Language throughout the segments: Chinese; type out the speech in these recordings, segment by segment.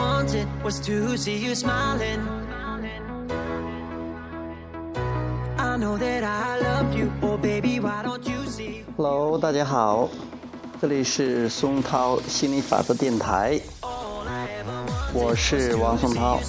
wanted was to see you smiling. I know that I love you, oh baby, why don't you see? Hello，大家好，这里是松涛心理法则电台，我是王松涛。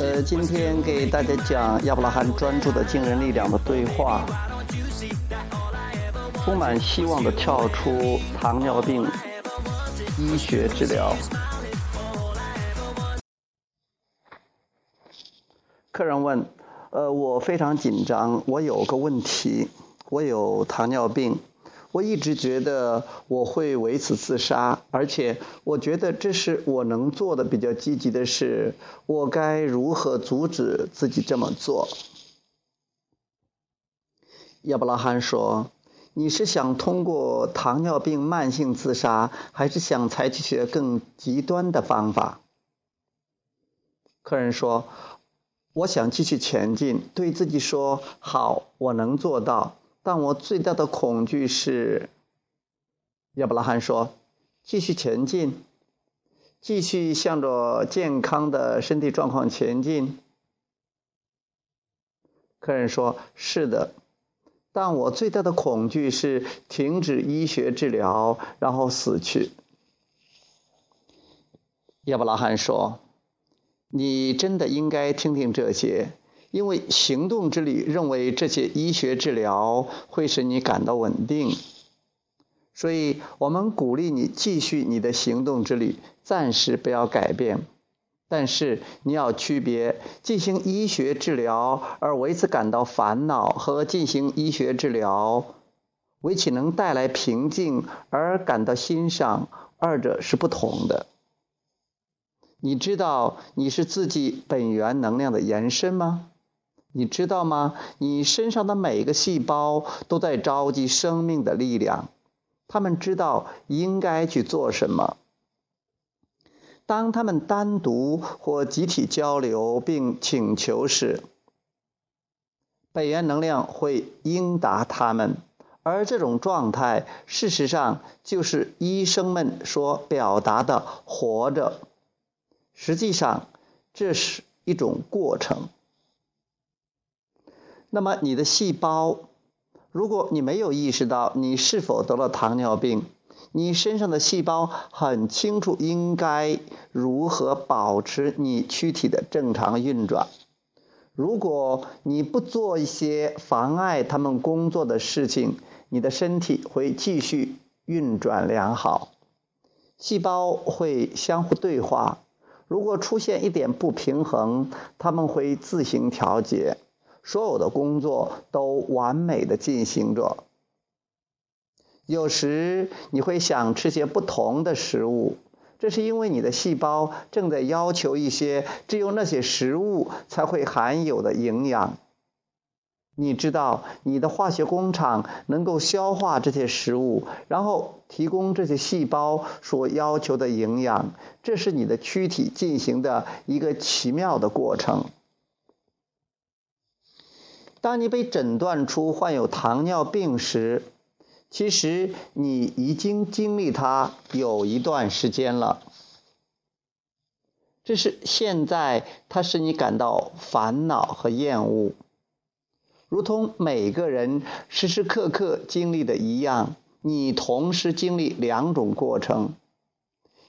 呃，今天给大家讲亚伯拉罕专注的惊人力量的对话，充满希望的跳出糖尿病医学治疗。客人问：“呃，我非常紧张，我有个问题，我有糖尿病。”我一直觉得我会为此自杀，而且我觉得这是我能做的比较积极的事。我该如何阻止自己这么做？亚伯拉罕说：“你是想通过糖尿病慢性自杀，还是想采取些更极端的方法？”客人说：“我想继续前进，对自己说好，我能做到。”但我最大的恐惧是，亚伯拉罕说：“继续前进，继续向着健康的身体状况前进。”客人说：“是的。”但我最大的恐惧是停止医学治疗，然后死去。亚伯拉罕说：“你真的应该听听这些。”因为行动之旅认为这些医学治疗会使你感到稳定，所以我们鼓励你继续你的行动之旅，暂时不要改变。但是你要区别进行医学治疗而为此感到烦恼和进行医学治疗为其能带来平静而感到欣赏，二者是不同的。你知道你是自己本源能量的延伸吗？你知道吗？你身上的每个细胞都在召集生命的力量，他们知道应该去做什么。当他们单独或集体交流并请求时，本源能量会应答他们，而这种状态事实上就是医生们所表达的“活着”。实际上，这是一种过程。那么你的细胞，如果你没有意识到你是否得了糖尿病，你身上的细胞很清楚应该如何保持你躯体的正常运转。如果你不做一些妨碍他们工作的事情，你的身体会继续运转良好，细胞会相互对话。如果出现一点不平衡，他们会自行调节。所有的工作都完美的进行着。有时你会想吃些不同的食物，这是因为你的细胞正在要求一些只有那些食物才会含有的营养。你知道，你的化学工厂能够消化这些食物，然后提供这些细胞所要求的营养。这是你的躯体进行的一个奇妙的过程。当你被诊断出患有糖尿病时，其实你已经经历它有一段时间了。这是现在它使你感到烦恼和厌恶，如同每个人时时刻刻经历的一样。你同时经历两种过程，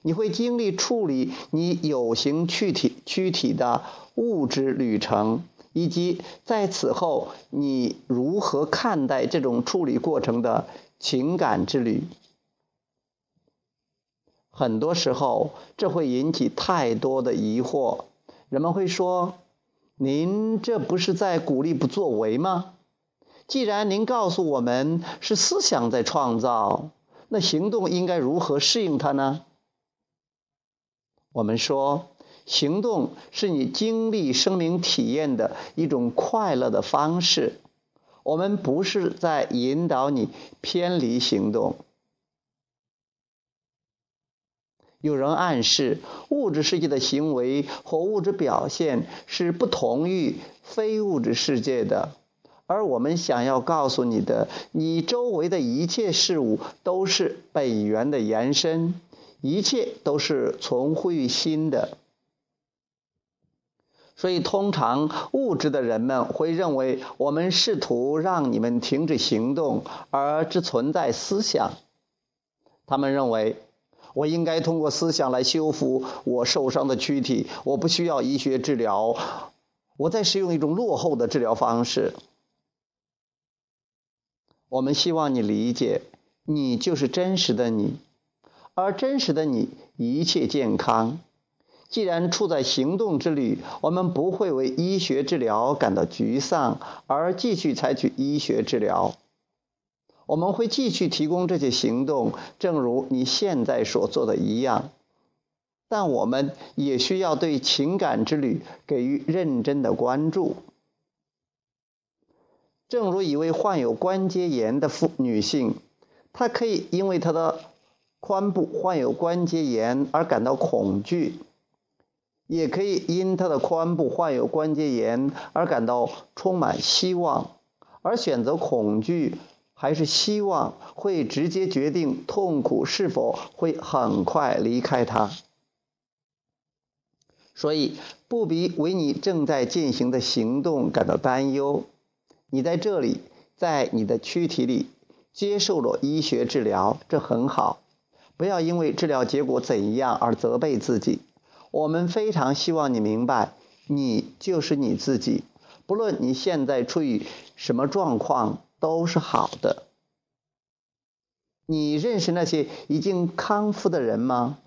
你会经历处理你有形躯体躯体的物质旅程。以及在此后，你如何看待这种处理过程的情感之旅？很多时候，这会引起太多的疑惑。人们会说：“您这不是在鼓励不作为吗？既然您告诉我们是思想在创造，那行动应该如何适应它呢？”我们说。行动是你经历生命体验的一种快乐的方式。我们不是在引导你偏离行动。有人暗示物质世界的行为或物质表现是不同于非物质世界的，而我们想要告诉你的，你周围的一切事物都是本源的延伸。一切都是从乎于心的。所以，通常物质的人们会认为我们试图让你们停止行动，而只存在思想。他们认为，我应该通过思想来修复我受伤的躯体，我不需要医学治疗，我在使用一种落后的治疗方式。我们希望你理解，你就是真实的你，而真实的你一切健康。既然处在行动之旅，我们不会为医学治疗感到沮丧，而继续采取医学治疗。我们会继续提供这些行动，正如你现在所做的一样。但我们也需要对情感之旅给予认真的关注。正如一位患有关节炎的妇女性，她可以因为她的髋部患有关节炎而感到恐惧。也可以因他的髋部患有关节炎而感到充满希望，而选择恐惧还是希望，会直接决定痛苦是否会很快离开他。所以，不必为你正在进行的行动感到担忧。你在这里，在你的躯体里接受了医学治疗，这很好。不要因为治疗结果怎样而责备自己。我们非常希望你明白，你就是你自己，不论你现在处于什么状况，都是好的。你认识那些已经康复的人吗？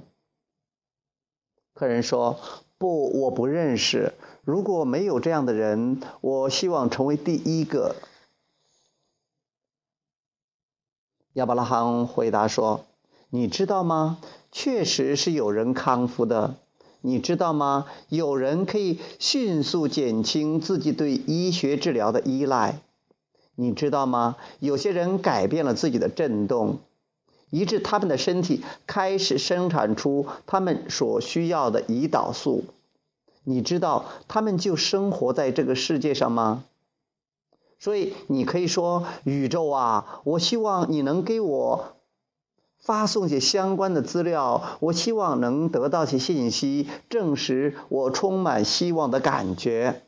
客人说：“不，我不认识。如果没有这样的人，我希望成为第一个。”亚伯拉罕回答说：“你知道吗？确实是有人康复的。”你知道吗？有人可以迅速减轻自己对医学治疗的依赖。你知道吗？有些人改变了自己的振动，以致他们的身体开始生产出他们所需要的胰岛素。你知道他们就生活在这个世界上吗？所以你可以说：“宇宙啊，我希望你能给我。”发送些相关的资料，我希望能得到些信息，证实我充满希望的感觉。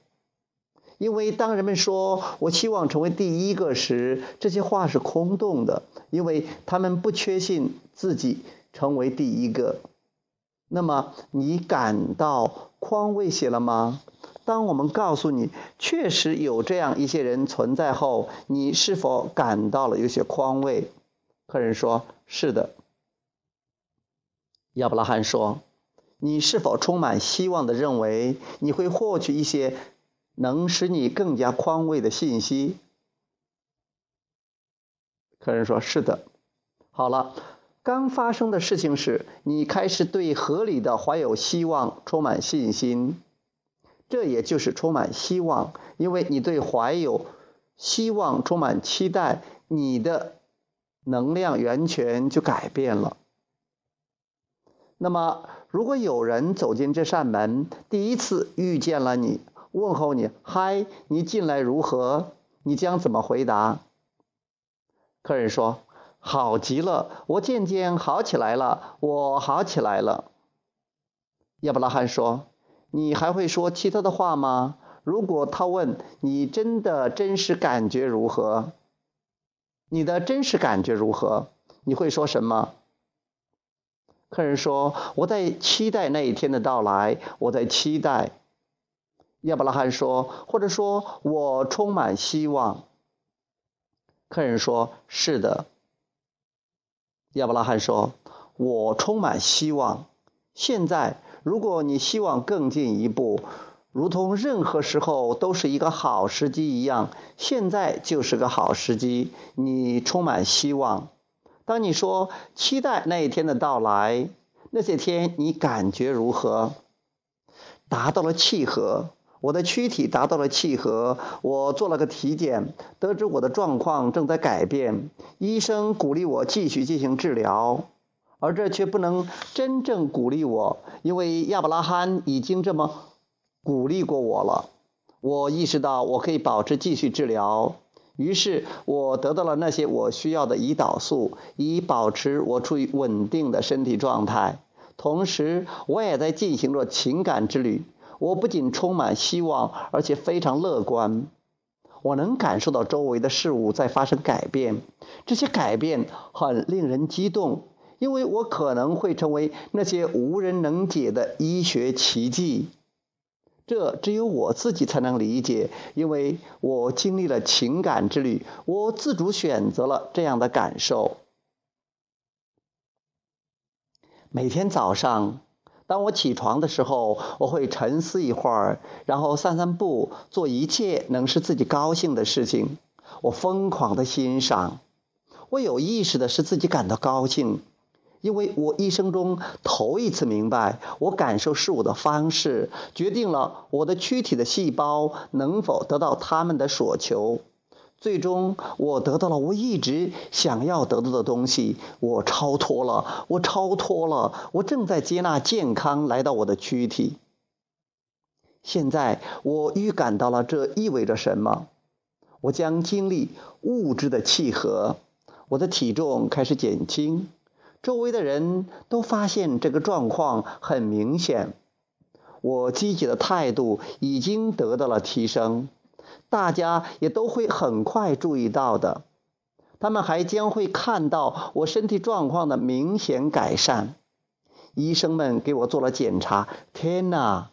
因为当人们说我期望成为第一个时，这些话是空洞的，因为他们不确信自己成为第一个。那么你感到宽慰些了吗？当我们告诉你确实有这样一些人存在后，你是否感到了有些宽慰？客人说：“是的。”亚伯拉罕说：“你是否充满希望的认为你会获取一些能使你更加宽慰的信息？”客人说：“是的。”好了，刚发生的事情是你开始对合理的怀有希望充满信心，这也就是充满希望，因为你对怀有希望充满期待，你的。能量源泉就改变了。那么，如果有人走进这扇门，第一次遇见了你，问候你：“嗨，你近来如何？”你将怎么回答？客人说：“好极了，我渐渐好起来了，我好起来了。”亚伯拉罕说：“你还会说其他的话吗？如果他问你真的真实感觉如何？”你的真实感觉如何？你会说什么？客人说：“我在期待那一天的到来，我在期待。”亚伯拉罕说：“或者说我充满希望。”客人说：“是的。”亚伯拉罕说：“我充满希望。现在，如果你希望更进一步。”如同任何时候都是一个好时机一样，现在就是个好时机。你充满希望。当你说期待那一天的到来，那些天你感觉如何？达到了契合，我的躯体达到了契合。我做了个体检，得知我的状况正在改变。医生鼓励我继续进行治疗，而这却不能真正鼓励我，因为亚伯拉罕已经这么。鼓励过我了，我意识到我可以保持继续治疗。于是我得到了那些我需要的胰岛素，以保持我处于稳定的身体状态。同时，我也在进行着情感之旅。我不仅充满希望，而且非常乐观。我能感受到周围的事物在发生改变，这些改变很令人激动，因为我可能会成为那些无人能解的医学奇迹。这只有我自己才能理解，因为我经历了情感之旅，我自主选择了这样的感受。每天早上，当我起床的时候，我会沉思一会儿，然后散散步，做一切能使自己高兴的事情。我疯狂的欣赏，我有意识的使自己感到高兴，因为我一生中头一次明白，我感受事物的方式决定了我的躯体的细胞能否得到他们的所求。最终，我得到了我一直想要得到的东西。我超脱了，我超脱了，我正在接纳健康来到我的躯体。现在，我预感到了这意味着什么。我将经历物质的契合，我的体重开始减轻。周围的人都发现这个状况很明显。我积极的态度已经得到了提升。大家也都会很快注意到的，他们还将会看到我身体状况的明显改善。医生们给我做了检查，天哪！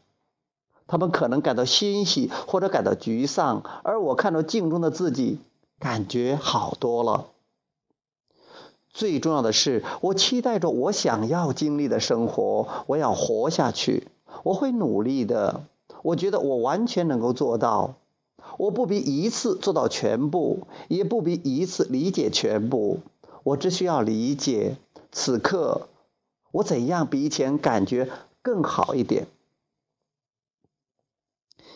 他们可能感到欣喜或者感到沮丧，而我看到镜中的自己，感觉好多了。最重要的是，我期待着我想要经历的生活。我要活下去，我会努力的。我觉得我完全能够做到。我不比一次做到全部，也不比一次理解全部。我只需要理解此刻我怎样比以前感觉更好一点。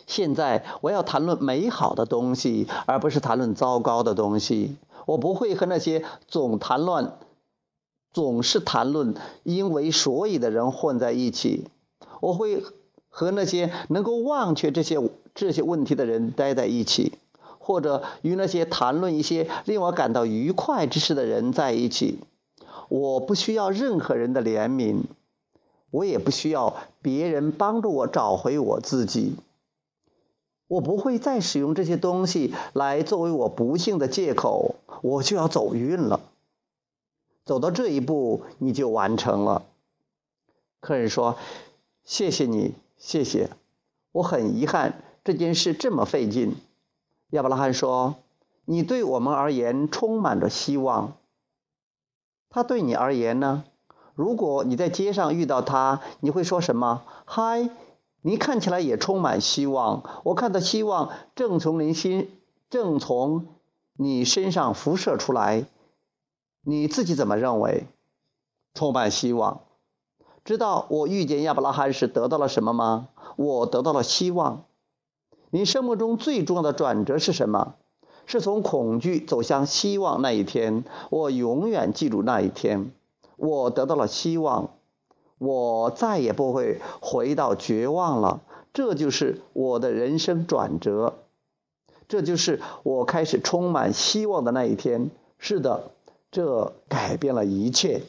现在我要谈论美好的东西，而不是谈论糟糕的东西。我不会和那些总谈论、总是谈论因为所以的人混在一起。我会和那些能够忘却这些。这些问题的人待在一起，或者与那些谈论一些令我感到愉快之事的人在一起。我不需要任何人的怜悯，我也不需要别人帮助我找回我自己。我不会再使用这些东西来作为我不幸的借口。我就要走运了。走到这一步，你就完成了。客人说：“谢谢你，谢谢。我很遗憾。”这件事这么费劲，亚伯拉罕说：“你对我们而言充满着希望。他对你而言呢？如果你在街上遇到他，你会说什么？嗨，你看起来也充满希望。我看到希望正从您心，正从你身上辐射出来。你自己怎么认为？充满希望。知道我遇见亚伯拉罕时得到了什么吗？我得到了希望。”你生命中最重要的转折是什么？是从恐惧走向希望那一天。我永远记住那一天，我得到了希望，我再也不会回到绝望了。这就是我的人生转折，这就是我开始充满希望的那一天。是的，这改变了一切。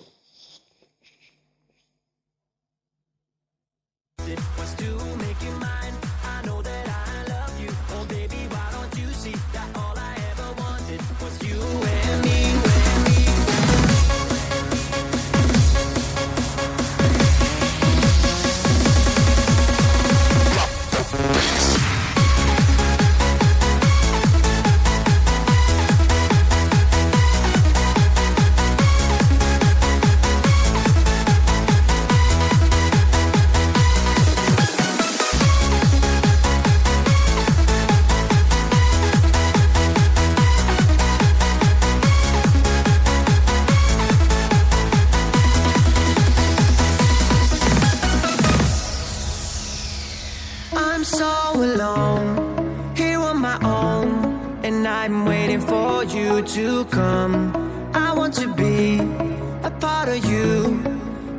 To come. I want to be a part of you.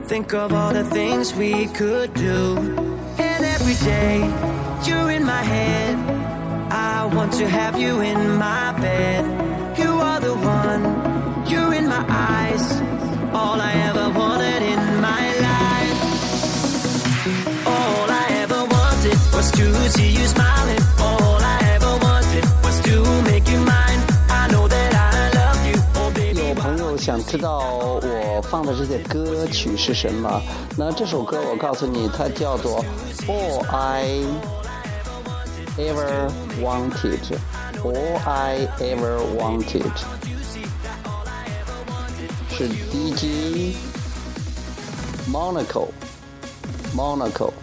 Think of all the things we could do. And every day, you're in my head. I want to have you in my bed. You are the one, you're in my eyes. All I ever wanted in my life. All I ever wanted was to see you smiling. 想知道我放的这些歌曲是什么？那这首歌我告诉你，它叫做《All I Ever Wanted》，All I Ever Wanted 是 D.G. Monaco Monaco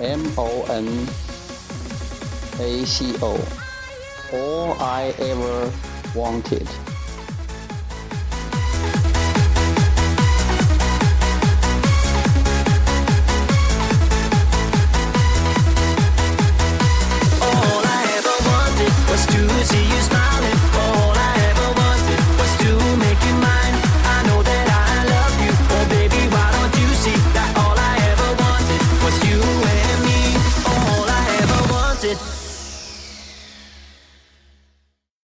M O N A C O All I Ever Wanted。